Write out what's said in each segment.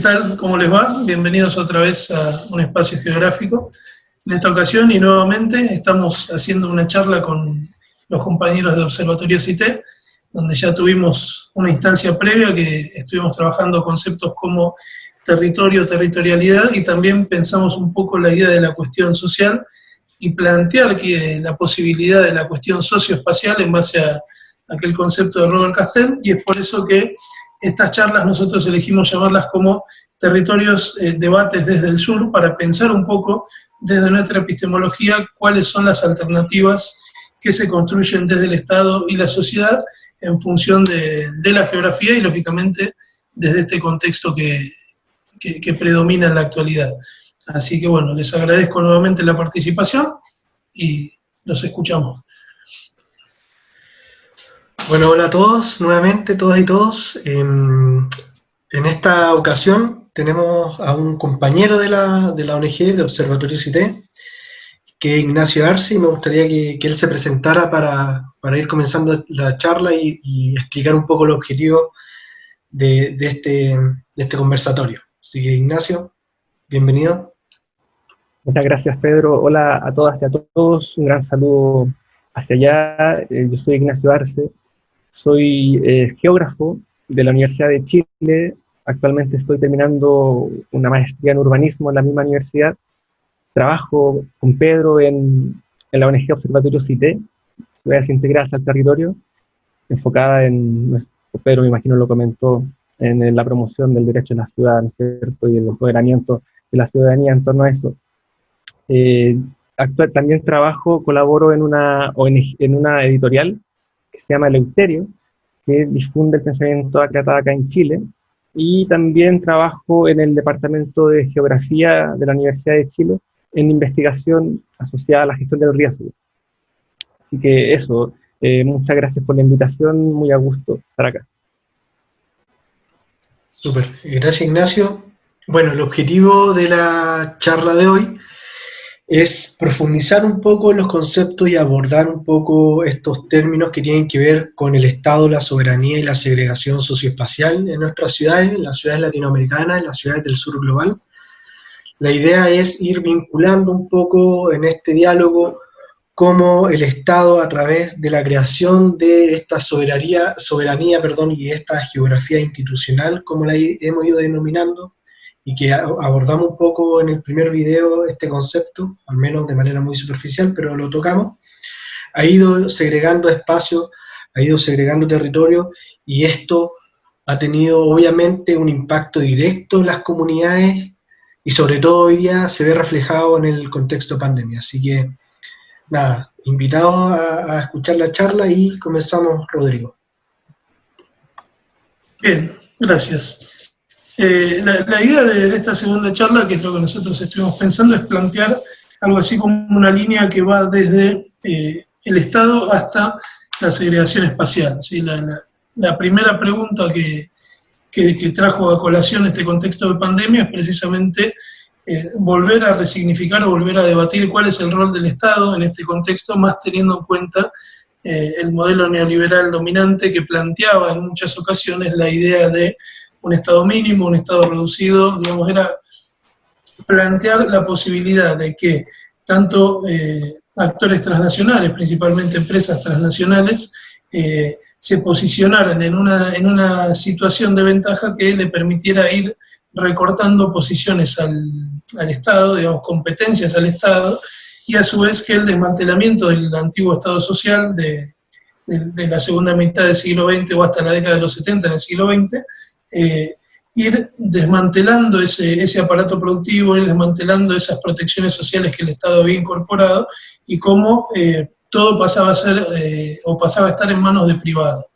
tal? ¿Cómo les va? Bienvenidos otra vez a un espacio geográfico. En esta ocasión y nuevamente estamos haciendo una charla con los compañeros de Observatorio CITE, donde ya tuvimos una instancia previa que estuvimos trabajando conceptos como territorio, territorialidad y también pensamos un poco la idea de la cuestión social y plantear que la posibilidad de la cuestión socioespacial en base a aquel concepto de Robert Castell y es por eso que estas charlas nosotros elegimos llamarlas como territorios, eh, debates desde el sur, para pensar un poco desde nuestra epistemología cuáles son las alternativas que se construyen desde el Estado y la sociedad en función de, la geografía y lógicamente desde este contexto que, que predomina en la actualidad. Así que bueno, les agradezco nuevamente la participación y los escuchamos. Bueno, hola a todos, nuevamente, todas y todos. En, esta ocasión tenemos a un compañero de la, de la ONG, de Observatorio CITE, que es Ignacio Arce, y me gustaría que, él se presentara para, ir comenzando la charla y, explicar un poco el objetivo de, este, de este conversatorio. Así que, Ignacio, bienvenido. Muchas gracias, Pedro. Hola a todas y a todos. Un gran saludo hacia allá. Eh, yo soy Ignacio Arce, soy eh, geógrafo de la Universidad de Chile. Actualmente estoy terminando una maestría en urbanismo en la misma universidad. Trabajo con Pedro en, en la ONG Observatorio CITE, Ciudades Integradas al Territorio, enfocada en, Pedro me imagino lo comentó, en la promoción del derecho a la ciudad, cierto? Y el empoderamiento de la ciudadanía en torno a eso. Eh, actual, también trabajo, colaboro en una, en una editorial se llama Eleuterio, que difunde el pensamiento acatado acá en Chile, y también trabajo en el Departamento de Geografía de la Universidad de Chile en investigación asociada a la gestión del riesgo. Así que eso, eh, muchas gracias por la invitación, muy a gusto estar acá. Súper, gracias Ignacio. Bueno, el objetivo de la charla de hoy es profundizar un poco en los conceptos y abordar un poco estos términos que tienen que ver con el Estado, la soberanía y la segregación socioespacial en nuestras ciudades, en las ciudades latinoamericanas, en las ciudades del sur global. La idea es ir vinculando un poco en este diálogo cómo el Estado, a través de la creación de esta soberanía, soberanía perdón, y esta geografía institucional, como la hemos ido denominando, y que abordamos un poco en el primer video este concepto, al menos de manera muy superficial, pero lo tocamos, ha ido segregando espacio, ha ido segregando territorio y esto ha tenido obviamente un impacto directo en las comunidades y sobre todo hoy día se ve reflejado en el contexto de pandemia. Así que nada, invitados a, a escuchar la charla y comenzamos, Rodrigo. Bien, gracias. Eh, la, idea de, esta segunda charla, que es lo que nosotros estuvimos pensando, es plantear algo así como una línea que va desde eh, el Estado hasta la segregación espacial. La, primera pregunta que, trajo a colación este contexto de pandemia es precisamente eh, volver a resignificar o volver a debatir cuál es el rol del Estado en este contexto, más teniendo en cuenta el modelo neoliberal dominante que planteaba en muchas ocasiones la idea de un estado mínimo, un estado reducido, digamos, era plantear la posibilidad de que tanto eh, actores transnacionales, principalmente empresas transnacionales, eh, se posicionaran en una, en una situación de ventaja que le permitiera ir recortando posiciones al, al, Estado, digamos, competencias al Estado, y a su vez que el desmantelamiento del antiguo Estado social de, de, de la segunda mitad del siglo XX o hasta la década de los 70 en el siglo XX, eh, ir desmantelando ese, ese, aparato productivo, ir desmantelando esas protecciones sociales que el Estado había incorporado y cómo eh, todo pasaba a ser eh, o pasaba a estar en manos de privados.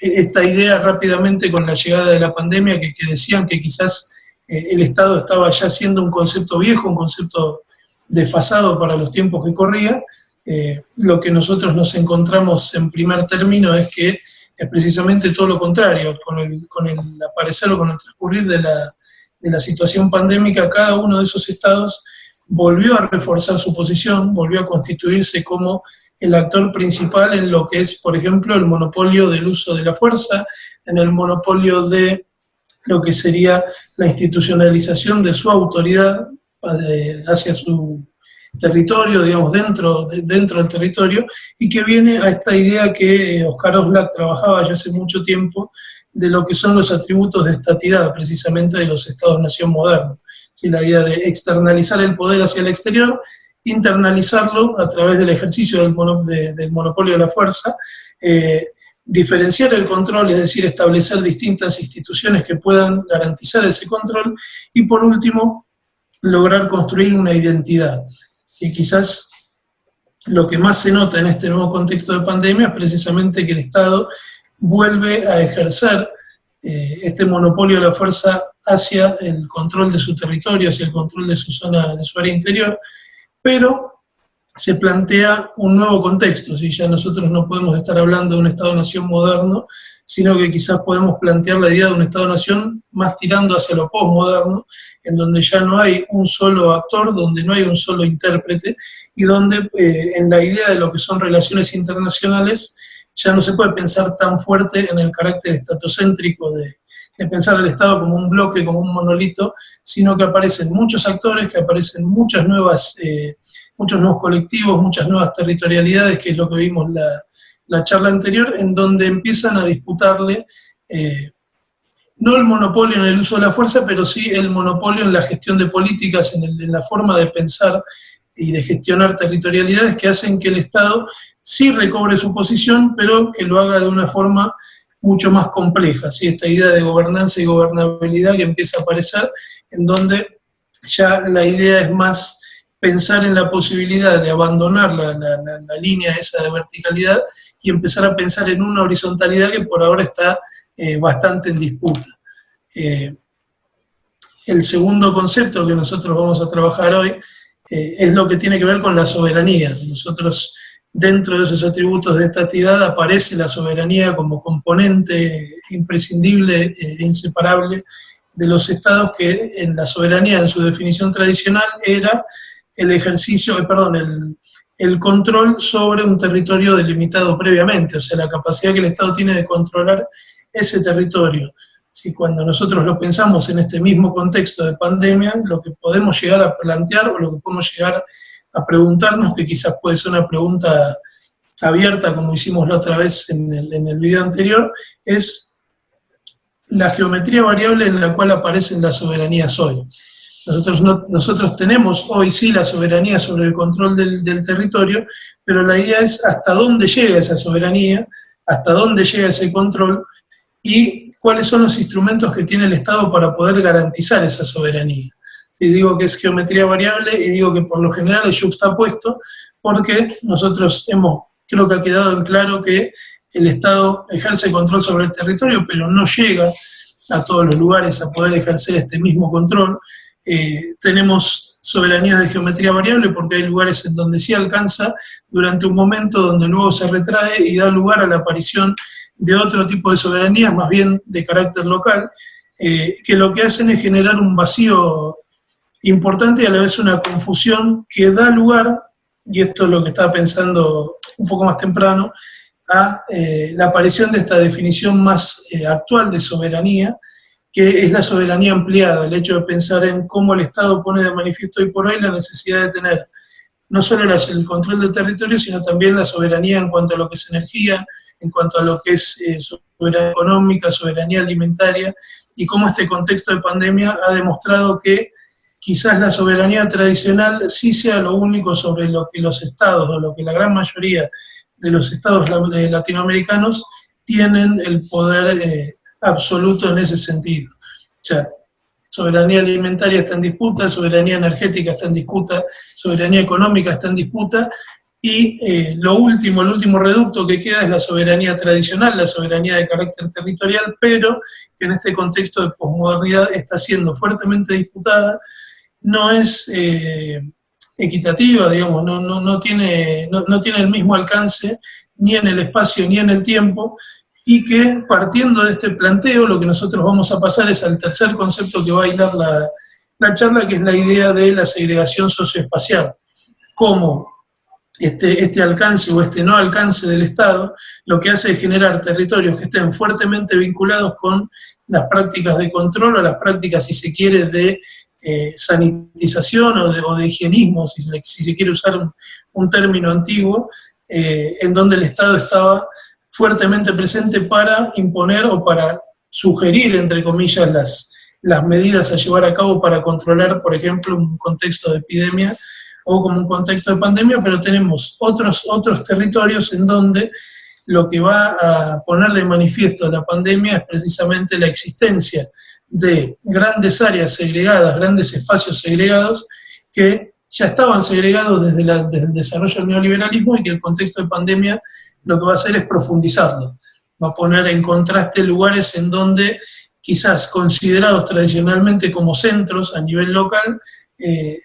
esta idea rápidamente con la llegada de la pandemia que, que decían que quizás el Estado estaba ya siendo un concepto viejo, un concepto desfasado para los tiempos que corrían, lo que nosotros nos encontramos en primer término es que es precisamente todo lo contrario, con el, con el aparecer o con el transcurrir de la, de la situación pandémica, cada uno de esos estados volvió a reforzar su posición, volvió a constituirse como el actor principal en lo que es, por ejemplo, el monopolio del uso de la fuerza, en el monopolio de lo que sería la institucionalización de su autoridad eh, hacia su territorio, digamos, dentro, dentro del territorio, y que viene a esta idea que eh, Oscar Oslak trabajaba ya hace mucho tiempo, de lo que son los atributos de estatidad, precisamente de los estados-nación modernos. La idea de externalizar el poder hacia el exterior, internalizarlo a través del ejercicio del, monopolio de la fuerza, eh, diferenciar el control, es decir, establecer distintas instituciones que puedan garantizar ese control, y por último, lograr construir una identidad. Y quizás lo que más se nota en este nuevo contexto de pandemia es precisamente que el Estado vuelve a ejercer eh, este monopolio de la fuerza hacia el control de su territorio, hacia el control de su zona, de su área interior, pero se plantea un nuevo contexto, si ya nosotros no podemos estar hablando de un Estado-nación moderno, sino que quizás podemos plantear la idea de un Estado-nación más tirando hacia lo postmoderno, en donde ya no hay un solo actor, donde no hay un solo intérprete, y donde eh, en la idea de lo que son relaciones internacionales ya no se puede pensar tan fuerte en el carácter estatocéntrico de, pensar al Estado como un bloque, como un monolito, sino que aparecen muchos actores, que aparecen muchas nuevas, eh, muchos nuevos colectivos, muchas nuevas territorialidades, que es lo que vimos la, la charla anterior, en donde empiezan a disputarle eh, no el monopolio en el uso de la fuerza, pero sí el monopolio en la gestión de políticas, en, en la forma de pensar y de gestionar territorialidades que hacen que el Estado sí recobre su posición, pero que lo haga de una forma mucho más compleja. ¿sí? Esta idea de gobernanza y gobernabilidad que empieza a aparecer, en donde ya la idea es más pensar en la posibilidad de abandonar la, línea esa de verticalidad y empezar a pensar en una horizontalidad que por ahora está eh, bastante en disputa. Eh, el segundo concepto que nosotros vamos a trabajar hoy eh, es lo que tiene que ver con la soberanía. Nosotros dentro de esos atributos de estatidad aparece la soberanía como componente imprescindible e inseparable de los estados que en la soberanía, en su definición tradicional, era el ejercicio, eh, perdón, el, el control sobre un territorio delimitado previamente, o sea, la capacidad que el Estado tiene de controlar ese territorio. Si cuando nosotros lo pensamos en este mismo contexto de pandemia, lo que podemos llegar a plantear o lo que podemos llegar a preguntarnos, que quizás puede ser una pregunta abierta, como hicimos la otra vez en el, en el video anterior, es la geometría variable en la cual aparecen las soberanías hoy. Nosotros, nosotros tenemos hoy sí la soberanía sobre el control del, del, territorio, pero la idea es hasta dónde llega esa soberanía, hasta dónde llega ese control y cuáles son los instrumentos que tiene el Estado para poder garantizar esa soberanía y digo que es geometría variable y digo que por lo general es juxtapuesto porque nosotros hemos, creo que ha quedado en claro que el Estado ejerce control sobre el territorio, pero no llega a todos los lugares a poder ejercer este mismo control. Eh, tenemos soberanía de geometría variable porque hay lugares en donde sí alcanza durante un momento donde luego se retrae y da lugar a la aparición de otro tipo de soberanía, más bien de carácter local, eh, que lo que hacen es generar un vacío importante y a la vez una confusión que da lugar, y esto es lo que estaba pensando un poco más temprano, a eh, la aparición de esta definición más eh, actual de soberanía, que es la soberanía ampliada, el hecho de pensar en cómo el Estado pone de manifiesto hoy por hoy la necesidad de tener no solo el control del territorio, sino también la soberanía en cuanto a lo que es energía, en cuanto a lo que es eh, soberanía económica, soberanía alimentaria, y cómo este contexto de pandemia ha demostrado que quizás la soberanía tradicional sí sea lo único sobre lo que los estados, o lo que la gran mayoría de los estados latinoamericanos tienen el poder eh, absoluto en ese sentido. O sea, soberanía alimentaria está en disputa, soberanía energética está en disputa, soberanía económica está en disputa, y eh, lo último, el último reducto que queda es la soberanía tradicional, la soberanía de carácter territorial, pero que en este contexto de posmodernidad está siendo fuertemente disputada no es eh, equitativa, digamos, no, no, no tiene, no, tiene el mismo alcance ni en el espacio ni en el tiempo, y que partiendo de este planteo lo que nosotros vamos a pasar es al tercer concepto que va a hilar la, la charla, que es la idea de la segregación socioespacial, como este, este alcance o este no alcance del Estado, lo que hace es generar territorios que estén fuertemente vinculados con las prácticas de control o las prácticas, si se quiere, de eh, sanitización o de, higienismo, si se, quiere usar un, término antiguo, eh, en donde el Estado estaba fuertemente presente para imponer o para sugerir, entre comillas, las, las medidas a llevar a cabo para controlar, por ejemplo, un contexto de epidemia o como un contexto de pandemia, pero tenemos otros, otros territorios en donde lo que va a poner de manifiesto la pandemia es precisamente la existencia de grandes áreas segregadas, grandes espacios segregados, que ya estaban segregados desde, el desarrollo del neoliberalismo y que el contexto de pandemia lo que va a hacer es profundizarlo. Va a poner en contraste lugares en donde quizás considerados tradicionalmente como centros a nivel local, eh,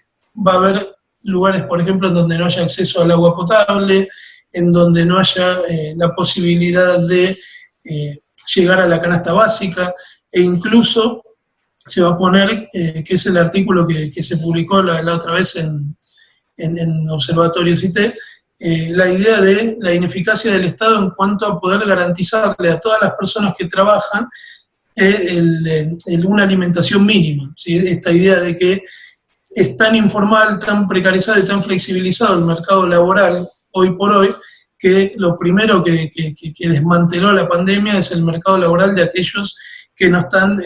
va a haber lugares, por ejemplo, en donde no haya acceso al agua potable, en donde no haya eh, la posibilidad de eh, llegar a la canasta básica, e incluso se va a poner, eh, que es el artículo que, se publicó la, otra vez en, en, Observatorio CITE, la idea de la ineficacia del Estado en cuanto a poder garantizarle a todas las personas que trabajan una alimentación mínima. Esta idea de que es tan informal, tan precarizado y tan flexibilizado el mercado laboral hoy por hoy, que lo primero que, desmanteló la pandemia es el mercado laboral de aquellos que no están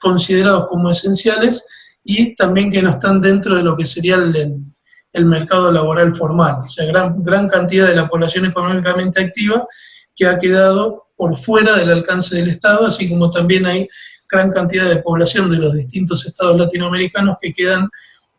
considerados como esenciales y también que no están dentro de lo que sería el, mercado laboral formal. O sea, gran, gran cantidad de la población económicamente activa que ha quedado por fuera del alcance del Estado, así como también hay gran cantidad de población de los distintos estados latinoamericanos que quedan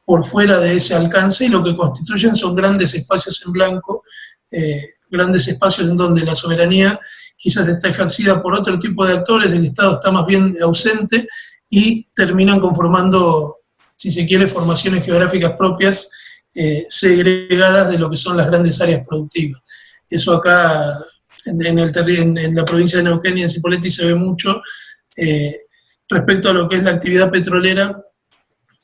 por fuera de ese alcance y lo que constituyen son grandes espacios en blanco, eh, grandes espacios en donde la soberanía quizás está ejercida por otro tipo de actores, el Estado está más bien ausente y terminan conformando, si se quiere, formaciones geográficas propias eh, segregadas de lo que son las grandes áreas productivas. Eso acá en, el, en, la provincia de Neuquén y en Cipolletti se ve mucho eh, respecto a lo que es la actividad petrolera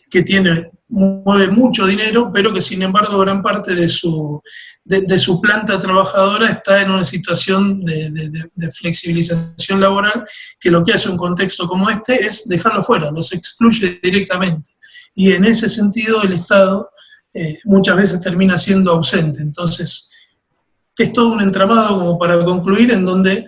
que tiene mueve mucho dinero, pero que sin embargo gran parte de su, de, su planta trabajadora está en una situación de, flexibilización laboral, que lo que hace un contexto como este es dejarlo fuera, los excluye directamente. Y en ese sentido el Estado eh, muchas veces termina siendo ausente. Entonces, es todo un entramado como para concluir en donde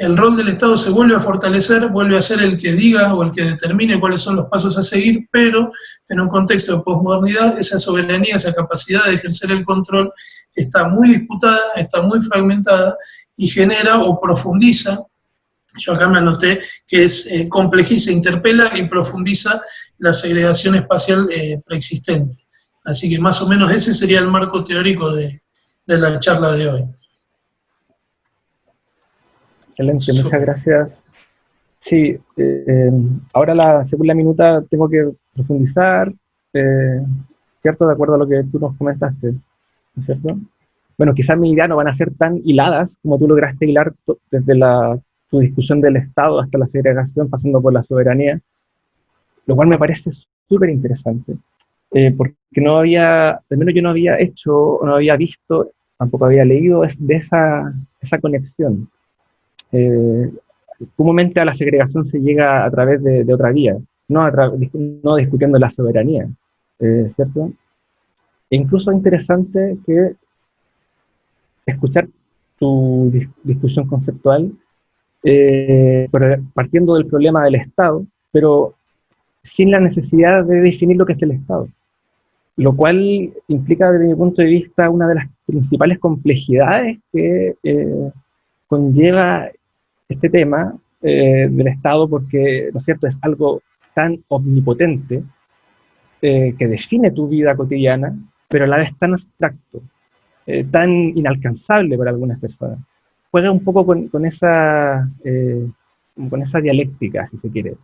el rol del Estado se vuelve a fortalecer, vuelve a ser el que diga o el que determine cuáles son los pasos a seguir, pero en un contexto de posmodernidad, esa soberanía, esa capacidad de ejercer el control está muy disputada, está muy fragmentada y genera o profundiza, yo acá me anoté que es eh, complejiza, interpela y profundiza la segregación espacial eh, preexistente. Así que más o menos ese sería el marco teórico de la charla de hoy. Excelente, muchas gracias. Sí, eh, ahora la segunda minuta tengo que profundizar, eh, ¿cierto? De acuerdo a lo que tú nos comentaste, cierto? Bueno, quizás mis ideas no van a ser tan hiladas como tú lograste hilar desde la, tu discusión del Estado hasta la segregación, pasando por la soberanía, lo cual me parece súper interesante, eh, porque no había, al menos yo no había hecho, no había visto, tampoco había leído de esa, esa conexión eh, comúnmente a la segregación se llega a través de, otra vía, no, discutiendo la soberanía, eh, ¿cierto? E incluso es interesante que escuchar tu discusión conceptual eh, partiendo del problema del Estado, pero sin la necesidad de definir lo que es el Estado. Lo cual implica, desde mi punto de vista, una de las principales complejidades que conlleva este tema eh, del Estado porque, ¿no es cierto?, es algo tan omnipotente eh, que define tu vida cotidiana, pero a la vez tan abstracto, eh, tan inalcanzable para algunas personas. Juega un poco con, esa, con esa dialéctica, si se quiere,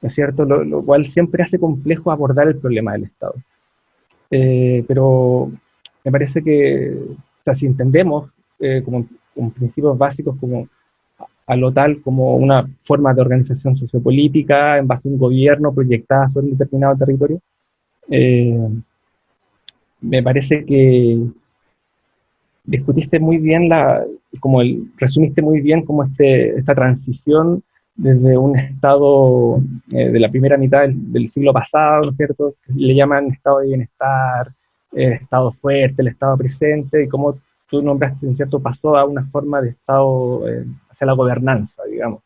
¿no es cierto?, lo, cual siempre hace complejo abordar el problema del Estado. pero me parece que, si entendemos como, como principios básicos como a lo tal como una forma de organización sociopolítica en base a un gobierno proyectada sobre un determinado territorio. Eh, me parece que discutiste muy bien la, como el, resumiste muy bien como este, esta transición desde un estado eh, de la primera mitad del, siglo pasado, ¿no es cierto?, le llaman estado de bienestar, eh, estado fuerte, el estado presente, y cómo tú nombraste, ¿no es cierto?, pasó a una forma de estado eh, hacia la gobernanza, digamos.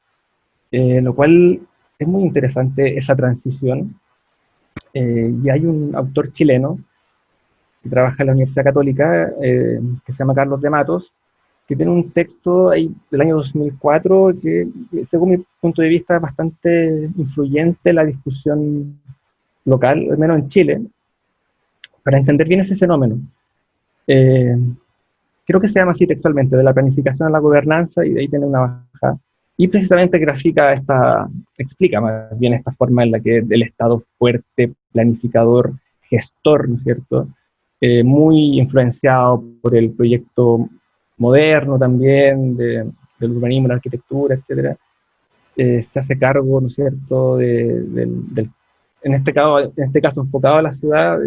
lo cual es muy interesante esa transición. y hay un autor chileno que trabaja en la Universidad Católica, que se llama Carlos de Matos, que tiene un texto del año 2004 que, según mi punto de vista, es bastante influyente en la discusión local, al menos en Chile, para entender bien ese fenómeno. Eh, creo que se llama así textualmente, de la planificación a la gobernanza, y de ahí tiene una baja. Y precisamente grafica esta, explica más bien esta forma en la que el Estado fuerte, planificador, gestor, ¿no es cierto?, eh, muy influenciado por el proyecto moderno también, de, del urbanismo, la arquitectura, etcétera, eh, se hace cargo, ¿no es cierto?, de, del, en, este caso, en este caso enfocado a la ciudad,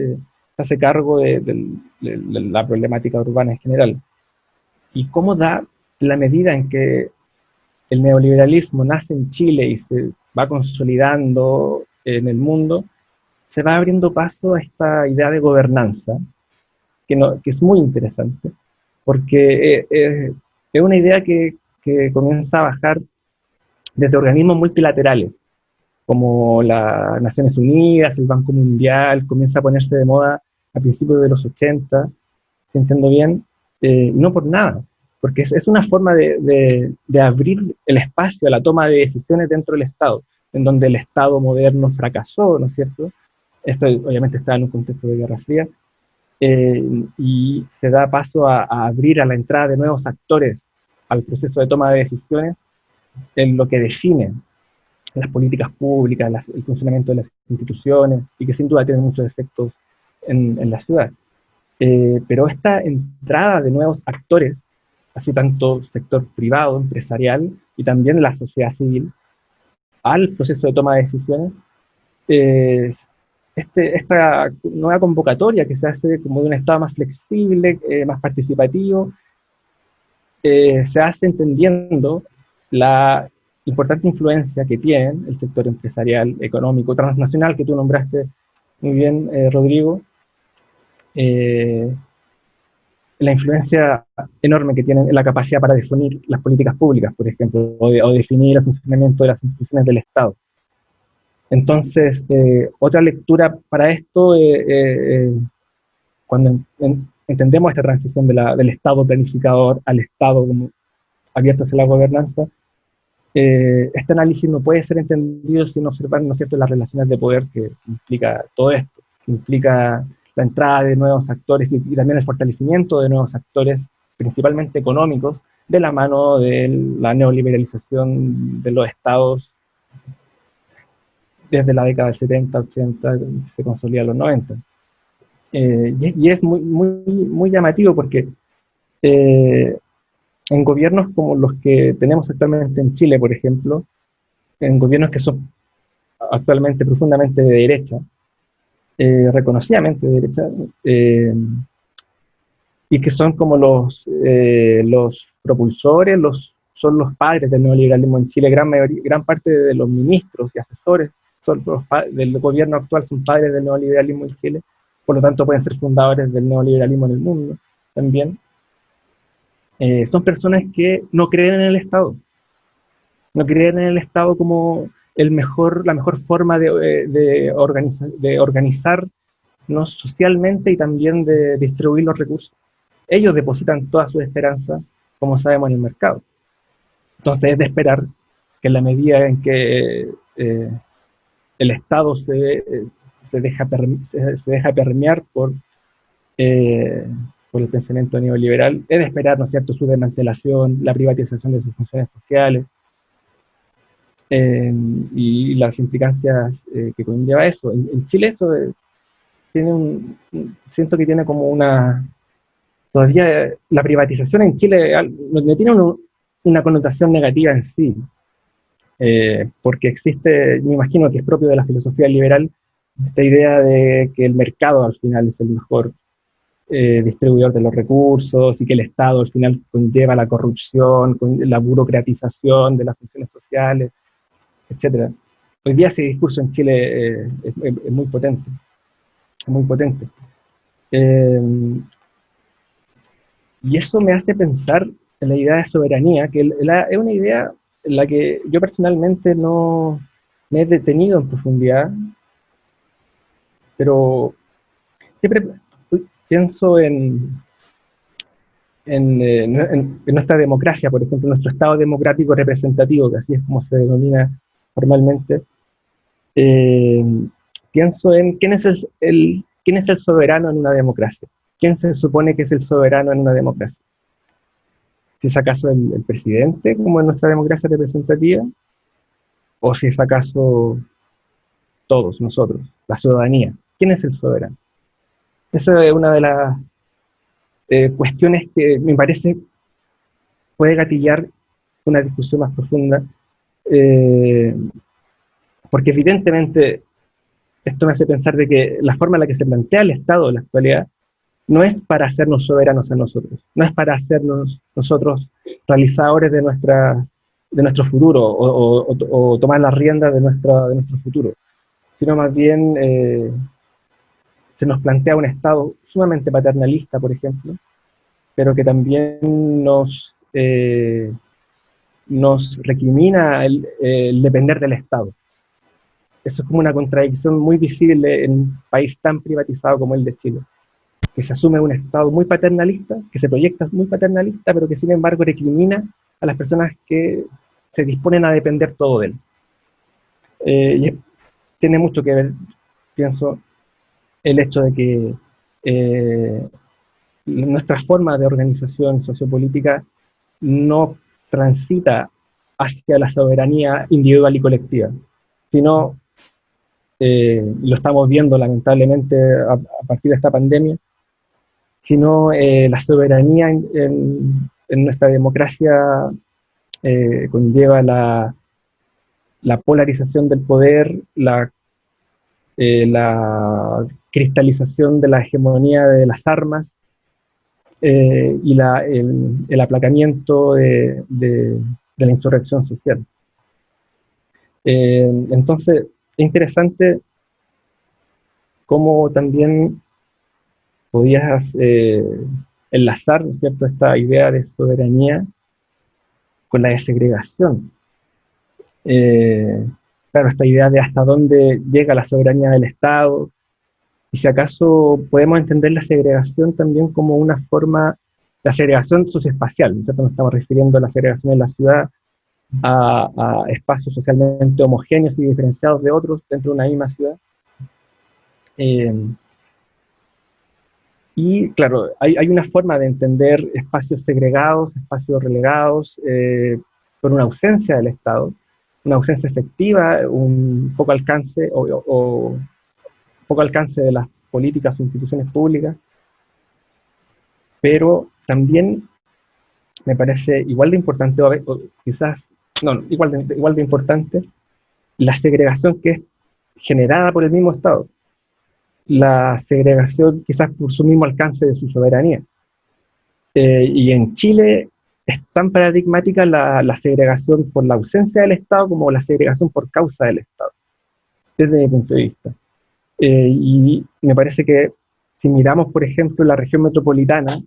hace cargo de, la problemática urbana en general. Y cómo da la medida en que el neoliberalismo nace en Chile y se va consolidando en el mundo, se va abriendo paso a esta idea de gobernanza, que, que es muy interesante, porque eh, eh, es una idea que, comienza a bajar desde organismos multilaterales, como las Naciones Unidas, el Banco Mundial, comienza a ponerse de moda a principios de los 80, si entiendo bien, eh, no por nada, porque es, una forma de, abrir el espacio a la toma de decisiones dentro del Estado, en donde el Estado moderno fracasó, ¿no es cierto? Esto obviamente está en un contexto de Guerra Fría, eh, y se da paso a, abrir a la entrada de nuevos actores al proceso de toma de decisiones en lo que define las políticas públicas, el funcionamiento de las instituciones y que sin duda tiene muchos efectos en, la ciudad. Eh, pero esta entrada de nuevos actores, así tanto sector privado, empresarial y también la sociedad civil, al proceso de toma de decisiones, este, esta nueva convocatoria que se hace como de un Estado más flexible, eh, más participativo, eh, se hace entendiendo la importante influencia que tiene el sector empresarial, económico, transnacional, que tú nombraste muy bien, eh, la influencia enorme que tienen en la capacidad para definir las políticas públicas, por ejemplo, o, o definir el funcionamiento de las instituciones del Estado. Entonces, eh, otra lectura para esto, eh, eh, cuando entendemos esta transición del Estado planificador al Estado como abierto hacia la gobernanza, este análisis no puede ser entendido sin observar ¿no es cierto? las relaciones de poder que, implica todo esto, que implica la entrada de nuevos actores y, también el fortalecimiento de nuevos actores, principalmente económicos, de la mano de la neoliberalización de los estados desde la década del 70, 80, se consolida en los 90. Eh, y, es muy, muy, muy llamativo porque eh, en gobiernos como los que tenemos actualmente en Chile, por ejemplo, en gobiernos que son actualmente profundamente de derecha, eh, reconocidamente de derecha, y que son como los, los propulsores, los, son los padres del neoliberalismo en Chile, gran, mayoría, gran parte de los ministros y asesores del gobierno actual son padres del neoliberalismo en Chile, por lo tanto pueden ser fundadores del neoliberalismo en el mundo también. Eh, son personas que no creen en el Estado, no creen en el Estado como el mejor, la mejor forma de, eh, de, organizar, de organizarnos socialmente y también de distribuir los recursos. Ellos depositan toda su esperanza, como sabemos, en el mercado. Entonces es de esperar que en la medida en que eh, el Estado se, se, deja, se, deja permear por, eh, el pensamiento neoliberal, es de esperar, ¿no cierto?, su desmantelación, la privatización de sus funciones sociales eh, y las implicancias eh, que conlleva eso. En, Chile eso tiene un, siento que tiene como una, todavía la privatización en Chile no, tiene una connotación negativa en sí, eh, porque existe, me imagino que es propio de la filosofía liberal, esta idea de que el mercado al final es el mejor eh, distribuidor de los recursos y que el Estado al final conlleva la corrupción, la burocratización de las funciones sociales, etc. Hoy día ese discurso en Chile eh, es, muy potente, muy potente. Eh, y eso me hace pensar en la idea de soberanía, que es una idea en la que yo personalmente no me he detenido en profundidad, pero siempre pienso en, eh, en, nuestra democracia, por ejemplo, nuestro Estado democrático representativo, que así es como se denomina formalmente, eh, pienso en quién es el, quién es el soberano en una democracia. ¿Quién se supone que es el soberano en una democracia? Si es acaso el, presidente, como en nuestra democracia representativa, o si es acaso todos nosotros, la ciudadanía. ¿Quién es el soberano? Esa es una de las eh, cuestiones que me parece puede gatillar una discusión más profunda, eh, porque evidentemente esto me hace pensar de que la forma en la que se plantea el Estado en la actualidad no es para hacernos soberanos a nosotros, no es para hacernos nosotros realizadores de, nuestra, de nuestro futuro o, tomar las riendas de, de nuestro futuro, sino más bien eh, se nos plantea un Estado sumamente paternalista, por ejemplo, pero que también nos, eh, nos recrimina el, depender del Estado. Eso es como una contradicción muy visible en un país tan privatizado como el de Chile, que se asume un Estado muy paternalista, que se proyecta muy paternalista, pero que sin embargo recrimina a las personas que se disponen a depender todo de él. Eh, y tiene mucho que ver, pienso, el hecho de que eh, nuestra forma de organización sociopolítica no transita hacia la soberanía individual y colectiva, sino, eh, lo estamos viendo lamentablemente a, partir de esta pandemia, sino eh, la soberanía en, nuestra democracia conlleva la, la polarización del poder, la eh, la cristalización de la hegemonía de las armas eh, y el, aplacamiento de, la insurrección social. Eh, entonces, es interesante cómo también podías enlazar ¿cierto? esta idea de soberanía con la desegregación claro, esta idea de hasta dónde llega la soberanía del Estado, si acaso podemos entender la segregación también como una forma, la segregación socioespacial, nosotros nos estamos refiriendo a la segregación en la ciudad, a, espacios socialmente homogéneos y diferenciados de otros dentro de una misma ciudad. Eh, y claro, hay, una forma de entender espacios segregados, espacios relegados, eh, por una ausencia del Estado, una ausencia efectiva, un poco alcance o, poco alcance de las políticas o instituciones públicas, pero también me parece igual de importante, o quizás, no, igual igual de importante, la segregación que es generada por el mismo Estado, la segregación quizás por su mismo alcance de su soberanía. Eh, y en Chile es tan paradigmática la, segregación por la ausencia del Estado como la segregación por causa del Estado, desde mi punto de vista. Eh, y me parece que si miramos, por ejemplo, la región metropolitana,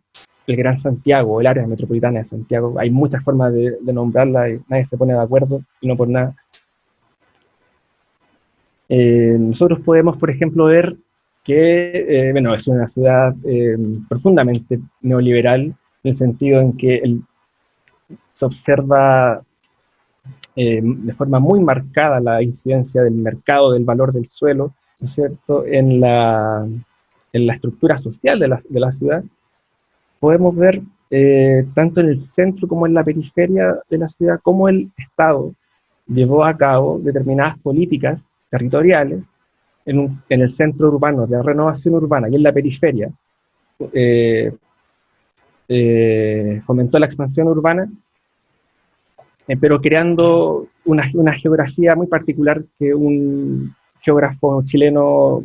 el Gran Santiago, el área metropolitana de Santiago, hay muchas formas de, nombrarla y nadie se pone de acuerdo, y no por nada. Eh, nosotros podemos, por ejemplo, ver que, eh, bueno, es una ciudad profundamente neoliberal, en el sentido en que el se observa de forma muy marcada la incidencia del mercado, del valor del suelo, ¿no es cierto?, en la, en la estructura social de la, de la ciudad, podemos ver eh, tanto en el centro como en la periferia de la ciudad, cómo el Estado llevó a cabo determinadas políticas territoriales en, en el centro urbano, de la renovación urbana y en la periferia, eh, fomentó la expansión urbana eh, pero creando una, una, geografía muy particular que un geógrafo chileno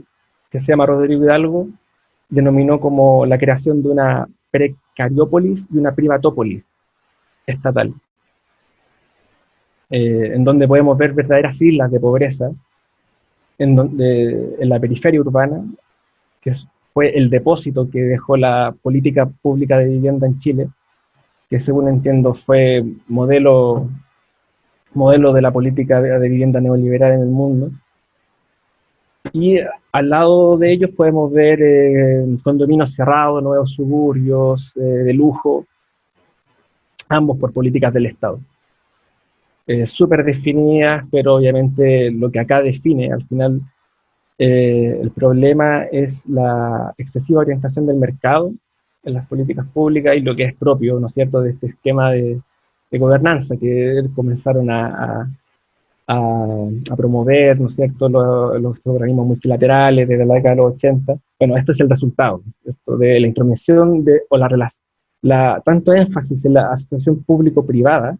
que se llama Rodrigo Hidalgo denominó como la creación de una precariópolis y una privatópolis estatal, eh, en donde podemos ver verdaderas islas de pobreza, en, donde, en la periferia urbana, que fue el depósito que dejó la política pública de vivienda en Chile, que según entiendo fue modelo, modelo de la política de vivienda neoliberal en el mundo. Y al lado de ellos podemos ver eh, condominios cerrados, nuevos suburbios eh, de lujo, ambos por políticas del Estado. Eh, súper definidas, pero obviamente lo que acá define al final eh, el problema es la excesiva orientación del mercado en las políticas públicas y lo que es propio, ¿no es cierto?, de este esquema de, gobernanza que comenzaron a, promover, ¿no es cierto?, los, organismos multilaterales desde la década de los 80. Bueno, este es el resultado de la intromisión de, o la, la tanto énfasis en la asociación público-privada,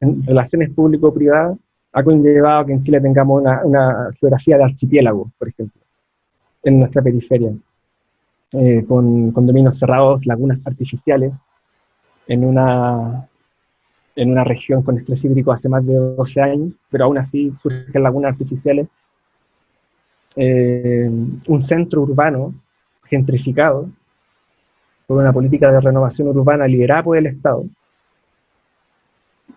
en relaciones público-privadas, ha conllevado que en Chile tengamos una, una geografía de archipiélago, por ejemplo, en nuestra periferia, eh, con condominios cerrados, lagunas artificiales, en una, en una región con estrés hídrico hace más de 12 años, pero aún así surgen lagunas artificiales, eh, un centro urbano gentrificado, con una política de renovación urbana liderada por el Estado,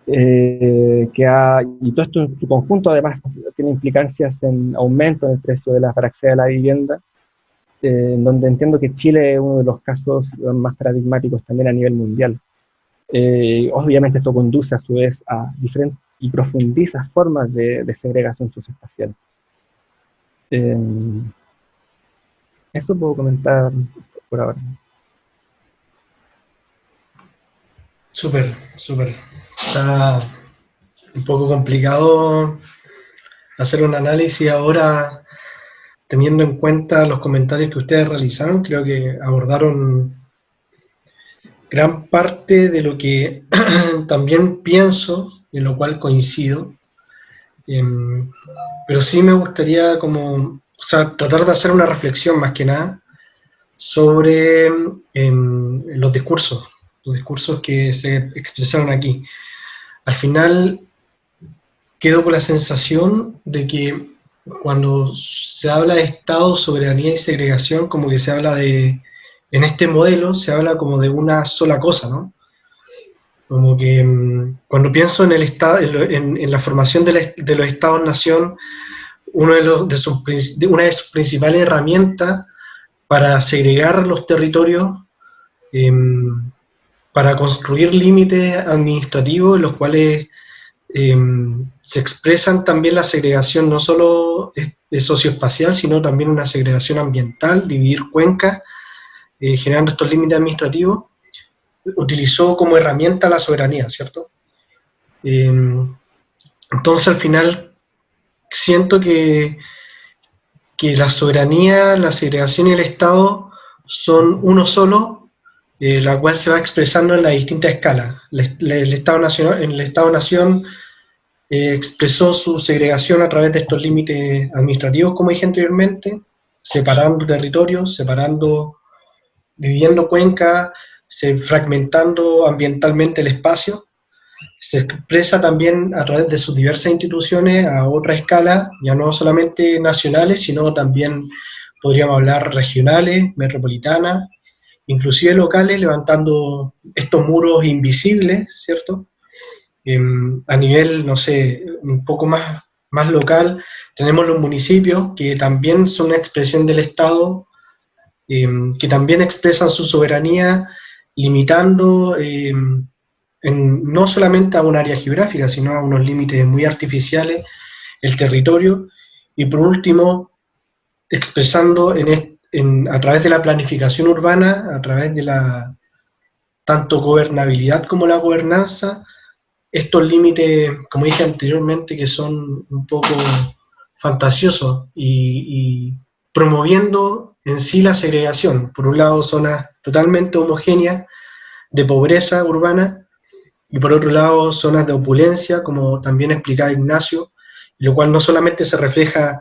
eh, que ha, y todo esto en su conjunto además tiene implicancias en aumento en el precio de la, acceder a la vivienda, eh, donde entiendo que Chile es uno de los casos más paradigmáticos también a nivel mundial. Eh, obviamente esto conduce a su vez a diferentes y profundiza formas de, de segregación socioespacial. eso puedo comentar por ahora. Súper, súper. Está un poco complicado hacer un análisis ahora teniendo en cuenta los comentarios que ustedes realizaron. Creo que abordaron gran parte de lo que también pienso, en lo cual coincido. Em, pero sí me gustaría como, tratar de hacer una reflexión más que nada sobre em, los discursos, los discursos que se expresaron aquí. Al final quedo con la sensación de que cuando se habla de Estado, soberanía y segregación, como que se habla de, en este modelo, se habla como de una sola cosa, ¿no? Como que mm, cuando pienso en, el estado, en, la formación de, los Estados-nación, uno de, los, sus, una de sus principales herramientas para segregar los territorios em, para construir límites administrativos en los cuales em, se expresan también la segregación no solo de socioespacial, sino también una segregación ambiental, dividir cuencas, eh, generando estos límites administrativos, utilizó como herramienta la soberanía, ¿cierto? Em, entonces al final siento que, que la soberanía, la segregación y el Estado son uno solo eh, la cual se va expresando en la distintas escalas. El, Estado-Nación el Estado -nación, eh, expresó su segregación a través de estos límites administrativos, como dije anteriormente, separando territorios, separando, dividiendo cuencas, fragmentando ambientalmente el espacio. Se expresa también a través de sus diversas instituciones a otra escala, ya no solamente nacionales, sino también podríamos hablar regionales, metropolitanas, inclusive locales, levantando estos muros invisibles, ¿cierto? Em, a nivel, no sé, un poco más, más local, tenemos los municipios que también son una expresión del Estado, em, que también expresan su soberanía, limitando em, no solamente a un área geográfica, sino a unos límites muy artificiales el territorio, y por último, expresando a través de la planificación urbana, a través de la tanto gobernabilidad como la gobernanza, estos límites, como dije anteriormente, que son un poco fantasiosos y, promoviendo en sí la segregación. Por un lado, zonas totalmente homogéneas de pobreza urbana y por otro lado, zonas de opulencia, como también explicaba Ignacio, lo cual no solamente se refleja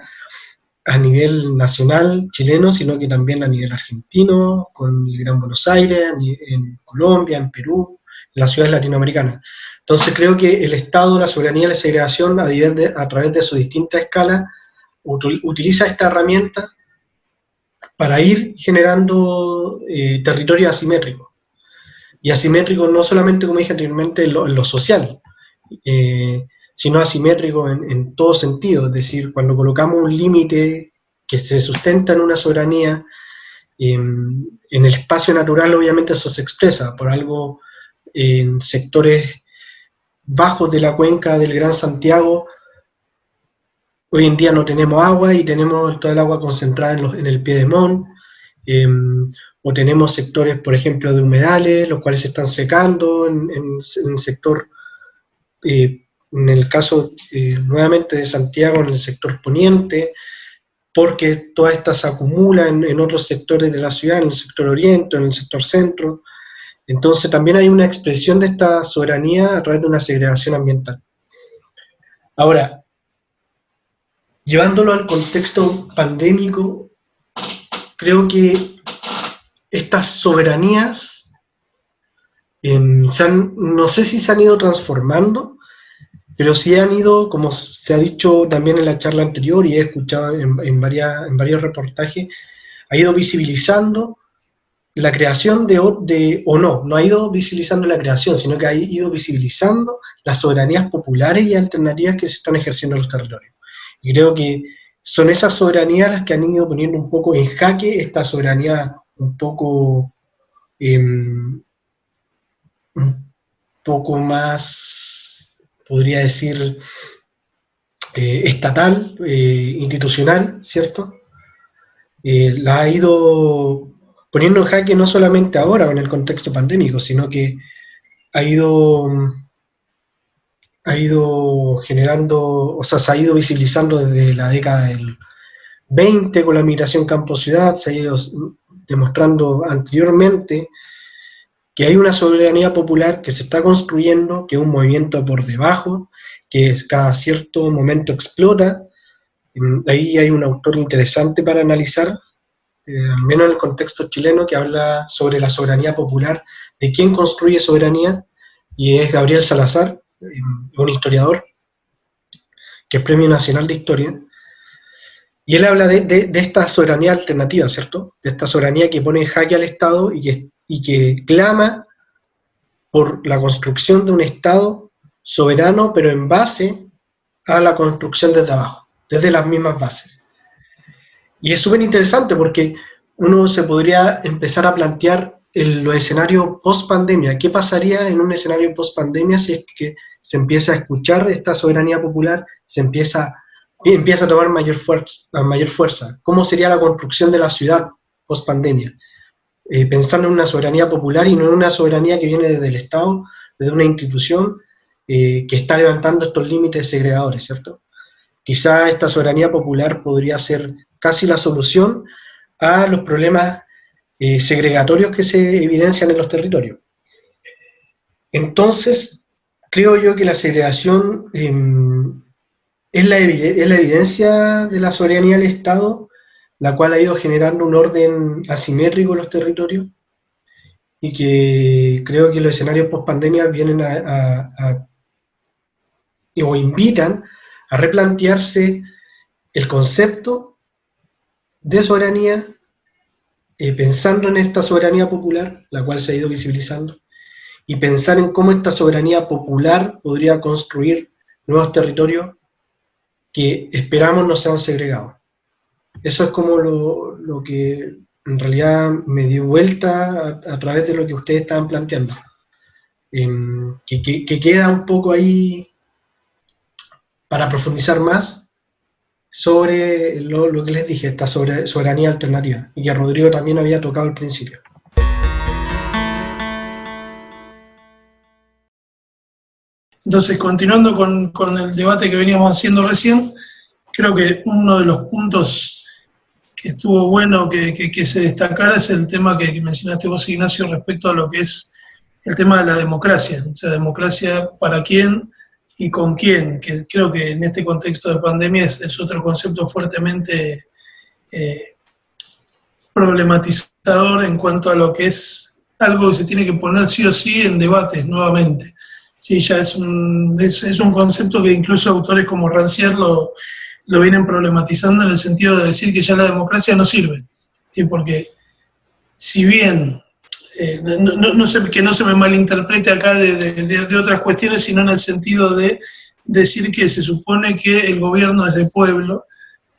a nivel nacional chileno, sino que también a nivel argentino, con el Gran Buenos Aires, en Colombia, en Perú, en las ciudades latinoamericanas. Entonces creo que el Estado, la soberanía y la segregación a, a través de su distinta escala utiliza esta herramienta para ir generando eh, territorio asimétrico. Y asimétrico no solamente, como dije anteriormente, en lo, social, eh, sino asimétrico en, todo sentido. Es decir, cuando colocamos un límite que se sustenta en una soberanía, em, en el espacio natural obviamente eso se expresa por algo en sectores bajos de la cuenca del Gran Santiago, Hoy en día no tenemos agua y tenemos toda el agua concentrada en, el pie de Mon, em, o tenemos sectores, por ejemplo, de humedales, los cuales se están secando en, el sector, eh, en el caso eh, nuevamente de Santiago, en el sector poniente, porque toda esta se acumula en, en, otros sectores de la ciudad, en el sector oriente, en el sector centro. Entonces también hay una expresión de esta soberanía a través de una segregación ambiental. Ahora, llevándolo al contexto pandémico, creo que estas soberanías em, no sé si se han ido transformando, pero sí han ido, como se ha dicho también en la charla anterior y he escuchado en, en varios reportajes, ha ido visibilizando la creación de, de, o no, no ha ido visibilizando la creación, sino que ha ido visibilizando las soberanías populares y alternativas que se están ejerciendo en los territorios. Y creo que son esas soberanías las que han ido poniendo un poco en jaque esta soberanía un poco, em, poco más, podría decir, eh, estatal, eh, institucional, ¿cierto? Eh, la ha ido poniendo en jaque no solamente ahora en el contexto pandémico, sino que ha ido ha ido generando, o sea, se ha ido visibilizando desde la década del 20 con la migración campo-ciudad, se ha ido demostrando anteriormente que hay una soberanía popular que se está construyendo, que es un movimiento por debajo, que cada cierto momento explota. Ahí hay un autor interesante para analizar, eh, al menos en el contexto chileno, que habla sobre la soberanía popular, de quién construye soberanía, y es Gabriel Salazar, un historiador, que es Premio Nacional de Historia, y él habla de, esta soberanía alternativa, ¿cierto? De esta soberanía que pone en jaque al Estado y que, y que clama por la construcción de un Estado soberano, pero en base a la construcción desde abajo, desde las mismas bases. Y es súper interesante porque uno se podría empezar a plantear el, los escenarios post pandemia. ¿Qué pasaría en un escenario post pandemia si es que se empieza a escuchar esta soberanía popular, se empieza, empieza a tomar mayor fuerza, mayor fuerza. ¿Cómo sería la construcción de la ciudad post pandemia? Eh, pensando en una soberanía popular y no en una soberanía que viene desde el Estado, desde una institución eh, que está levantando estos límites segregadores, ¿cierto? Quizá esta soberanía popular podría ser casi la solución a los problemas eh, segregatorios que se evidencian en los territorios. Entonces, creo yo que la segregación em, es, la evidencia de la soberanía del Estado, la cual ha ido generando un orden asimétrico en los territorios y que creo que los escenarios post pandemia vienen a, o invitan a replantearse el concepto de soberanía, eh, pensando en esta soberanía popular, la cual se ha ido visibilizando, y pensar en cómo esta soberanía popular podría construir nuevos territorios que esperamos no sean segregados. Eso es como lo, que en realidad me dio vuelta a, través de lo que ustedes estaban planteando. Em, que, queda un poco ahí para profundizar más sobre lo, lo que les dije, esta soberanía alternativa, y que Rodrigo también había tocado al principio. Entonces, continuando con, el debate que veníamos haciendo recién, creo que uno de los puntos que estuvo bueno que, se destacara es el tema que, mencionaste vos, Ignacio, respecto a lo que es el tema de la democracia. O sea, democracia para quién y con quién, que creo que en este contexto de pandemia es, otro concepto fuertemente eh, problematizador en cuanto a lo que es algo que se tiene que poner sí o sí en debates nuevamente. Sí, ya es un, es, un concepto que incluso autores como Rancière lo, lo, vienen problematizando en el sentido de decir que ya la democracia no sirve. ¿sí? Porque si bien, eh, no, no, que no se me malinterprete acá de, de, otras cuestiones, sino en el sentido de decir que se supone que el gobierno es del pueblo,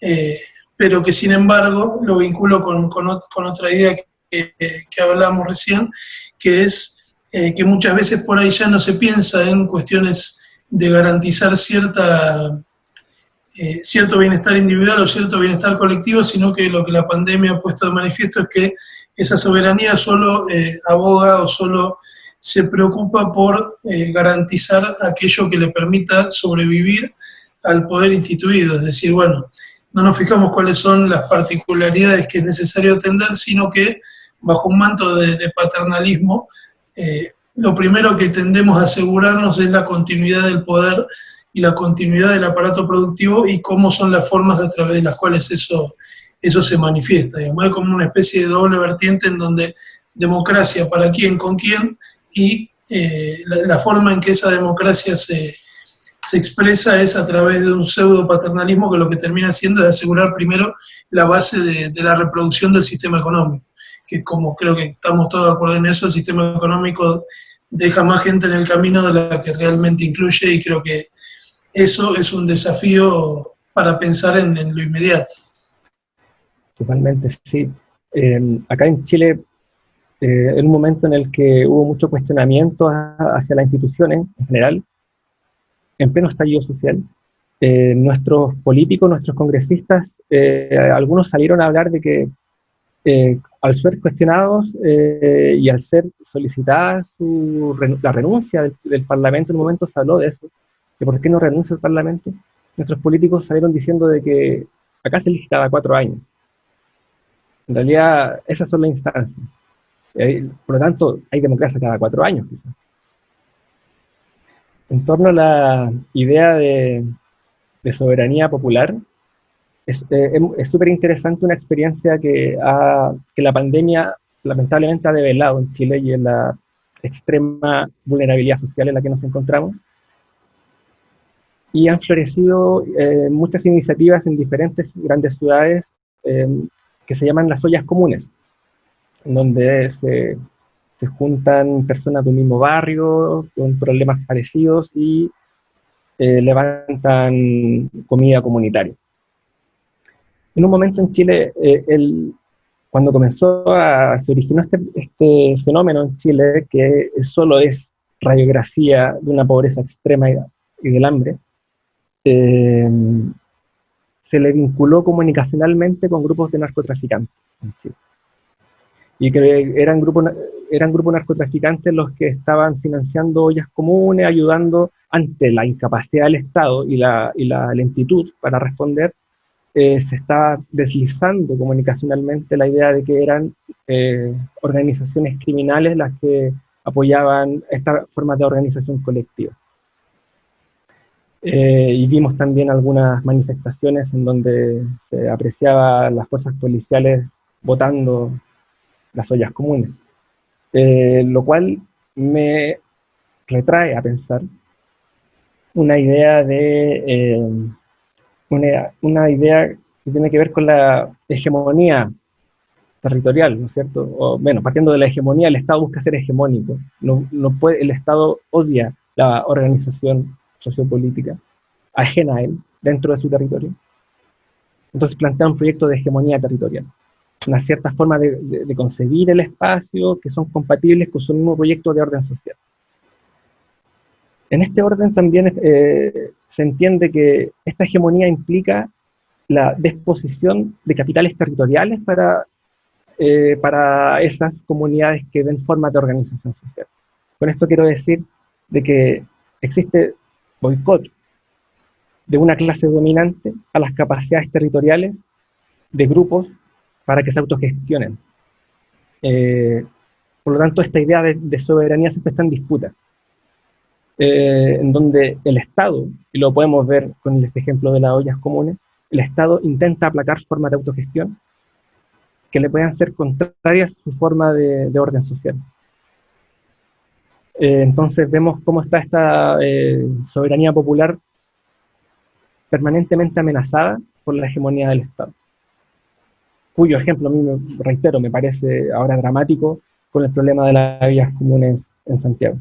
eh, pero que sin embargo lo vinculo con, con, otra idea que, que, hablamos recién, que es eh, que muchas veces por ahí ya no se piensa en cuestiones de garantizar cierta, eh, cierto bienestar individual o cierto bienestar colectivo, sino que lo que la pandemia ha puesto de manifiesto es que esa soberanía solo eh, aboga o solo se preocupa por garantizar aquello que le permita sobrevivir al poder instituido, es decir, bueno, no nos fijamos cuáles son las particularidades que es necesario atender, sino que bajo un manto de, paternalismo, eh, lo primero que tendemos a asegurarnos es la continuidad del poder y la continuidad del aparato productivo y cómo son las formas a través de las cuales eso, eso se manifiesta. Digamos. Es como una especie de doble vertiente en donde democracia para quién, con quién, y eh, la, forma en que esa democracia se, se expresa es a través de un pseudo paternalismo que lo que termina haciendo es asegurar primero la base de, la reproducción del sistema económico, que como creo que estamos todos de acuerdo en eso, el sistema económico deja más gente en el camino de la que realmente incluye y creo que eso es un desafío para pensar en, lo inmediato. Totalmente, sí. acá en Chile, eh, en un momento en el que hubo mucho cuestionamiento hacia las instituciones en general, en pleno estallido social, eh, nuestros políticos, nuestros congresistas, eh, algunos salieron a hablar de que eh, al ser cuestionados y al ser solicitada la renuncia del, Parlamento, en un momento se habló de eso, de por qué no renuncia el Parlamento. Nuestros políticos salieron diciendo de que acá se elige cada cuatro años. En realidad, esas son las instancias. por lo tanto, hay democracia cada cuatro años, quizás en torno a la idea de, soberanía popular, eh, es súper interesante una experiencia que, que la pandemia lamentablemente ha develado en Chile y en la extrema vulnerabilidad social en la que nos encontramos. Y han florecido eh, muchas iniciativas en diferentes grandes ciudades eh, que se llaman las ollas comunes, en donde se se juntan personas de un mismo barrio con problemas parecidos y eh, levantan comida comunitaria. En un momento en Chile, eh, cuando comenzó a, se originó este, este, fenómeno en Chile, que solo es radiografía de una pobreza extrema y, del hambre, eh, se le vinculó comunicacionalmente con grupos de narcotraficantes en Chile. Y que eran grupos, eran grupos narcotraficantes los que estaban financiando ollas comunes, ayudando ante la incapacidad del Estado y la, y la lentitud para responder, eh, se está deslizando comunicacionalmente la idea de que eran eh, organizaciones criminales las que apoyaban esta forma de organización colectiva. Eh, y vimos también algunas manifestaciones en donde se apreciaba las fuerzas policiales votando las ollas comunes. Lo cual me retrae a pensar una idea de eh, una, idea que tiene que ver con la hegemonía territorial, ¿no es cierto? O, bueno, partiendo de la hegemonía, el Estado busca ser hegemónico. No, no puede, el Estado odia la organización sociopolítica ajena a él dentro de su territorio. Entonces plantea un proyecto de hegemonía territorial una cierta forma de, concebir el espacio que son compatibles con su mismo proyecto de orden social. En este orden también eh, se entiende que esta hegemonía implica la disposición de capitales territoriales para, eh, para esas comunidades que den forma de organización social. Con esto quiero decir de que existe boicot de una clase dominante a las capacidades territoriales de grupos para que se autogestionen. Eh, por lo tanto, esta idea de, soberanía siempre está en disputa, eh, en donde el Estado, y lo podemos ver con este ejemplo de las ollas comunes, el Estado intenta aplacar formas de autogestión que le puedan ser contrarias a su forma de, orden social. Eh, entonces vemos cómo está esta eh, soberanía popular permanentemente amenazada por la hegemonía del Estado, cuyo ejemplo a mí, me, reitero, me parece ahora dramático con el problema de las vías comunes en Santiago.